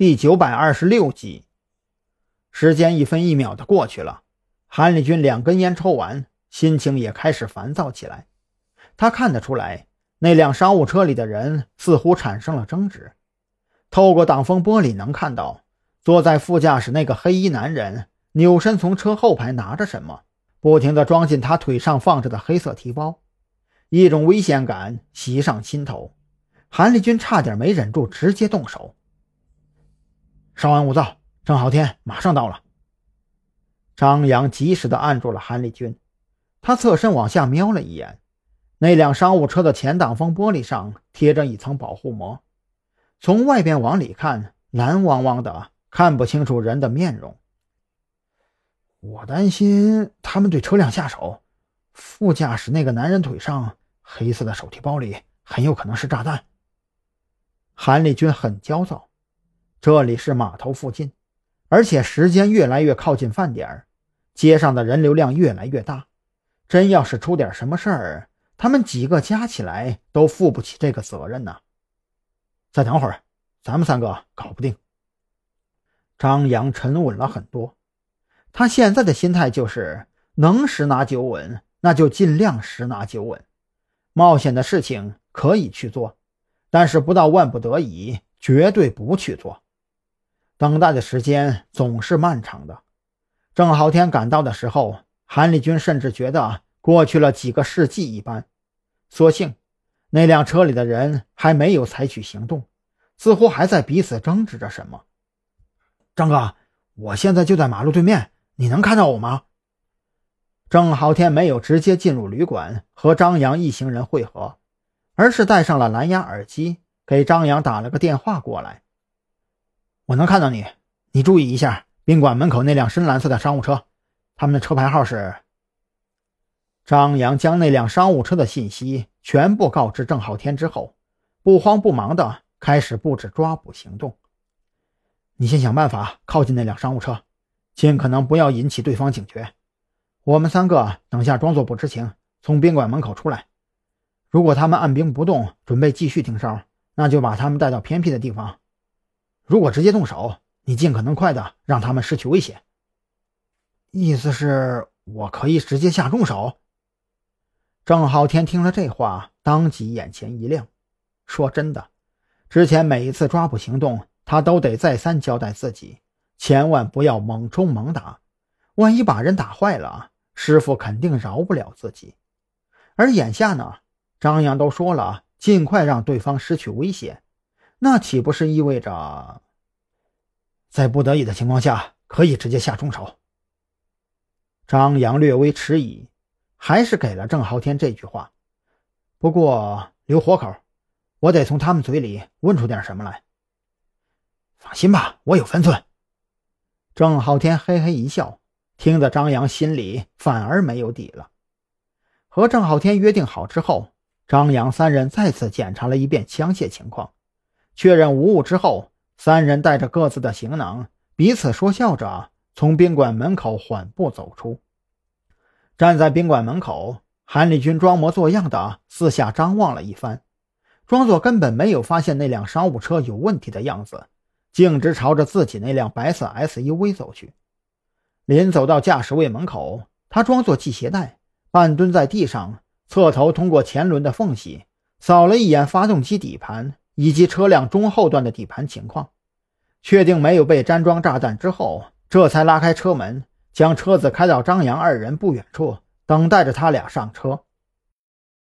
第九百二十六集。时间一分一秒的过去了，韩立军两根烟抽完，心情也开始烦躁起来。他看得出来，那辆商务车里的人似乎产生了争执。透过挡风玻璃能看到，坐在副驾驶那个黑衣男人扭身从车后排拿着什么，不停地装进他腿上放着的黑色提包。一种危险感袭上心头，韩立军差点没忍住，直接动手。稍安勿躁，郑浩天马上到了。张扬及时的按住了韩立军，他侧身往下瞄了一眼，那辆商务车的前挡风玻璃上贴着一层保护膜，从外边往里看，蓝汪汪的，看不清楚人的面容。我担心他们对车辆下手，副驾驶那个男人腿上。黑色的手提包里很有可能是炸弹。韩立军很焦躁，这里是码头附近，而且时间越来越靠近饭点儿街上的人流量越来越大。真要是出点什么事儿，他们几个加起来都负不起这个责任呐。再等会儿，咱们三个搞不定。张扬沉稳了很多，他现在的心态就是能十拿九稳，那就尽量十拿九稳。冒险的事情可以去做，但是不到万不得已，绝对不去做。等待的时间总是漫长的。郑浩天赶到的时候，韩立军甚至觉得过去了几个世纪一般。所幸，那辆车里的人还没有采取行动，似乎还在彼此争执着什么。张哥，我现在就在马路对面，你能看到我吗？郑浩天没有直接进入旅馆和张扬一行人会合，而是戴上了蓝牙耳机，给张扬打了个电话过来。我能看到你，你注意一下宾馆门口那辆深蓝色的商务车，他们的车牌号是。张扬将那辆商务车的信息全部告知郑浩天之后，不慌不忙的开始布置抓捕行动。你先想办法靠近那辆商务车，尽可能不要引起对方警觉。我们三个等下装作不知情，从宾馆门口出来。如果他们按兵不动，准备继续盯梢，那就把他们带到偏僻的地方。如果直接动手，你尽可能快的让他们失去威胁。意思是我可以直接下重手？郑浩天听了这话，当即眼前一亮。说真的，之前每一次抓捕行动，他都得再三交代自己，千万不要猛冲猛打。万一把人打坏了，师傅肯定饶不了自己。而眼下呢，张扬都说了，尽快让对方失去威胁，那岂不是意味着，在不得已的情况下可以直接下重手？张扬略微迟疑，还是给了郑浩天这句话。不过留活口，我得从他们嘴里问出点什么来。放心吧，我有分寸。郑浩天嘿嘿一笑。听得张扬心里反而没有底了。和郑浩天约定好之后，张扬三人再次检查了一遍枪械情况，确认无误之后，三人带着各自的行囊，彼此说笑着从宾馆门口缓步走出。站在宾馆门口，韩立军装模作样的四下张望了一番，装作根本没有发现那辆商务车有问题的样子，径直朝着自己那辆白色 SUV 走去。临走到驾驶位门口，他装作系鞋带，半蹲在地上，侧头通过前轮的缝隙扫了一眼发动机底盘以及车辆中后段的底盘情况，确定没有被粘装炸弹之后，这才拉开车门，将车子开到张扬二人不远处，等待着他俩上车。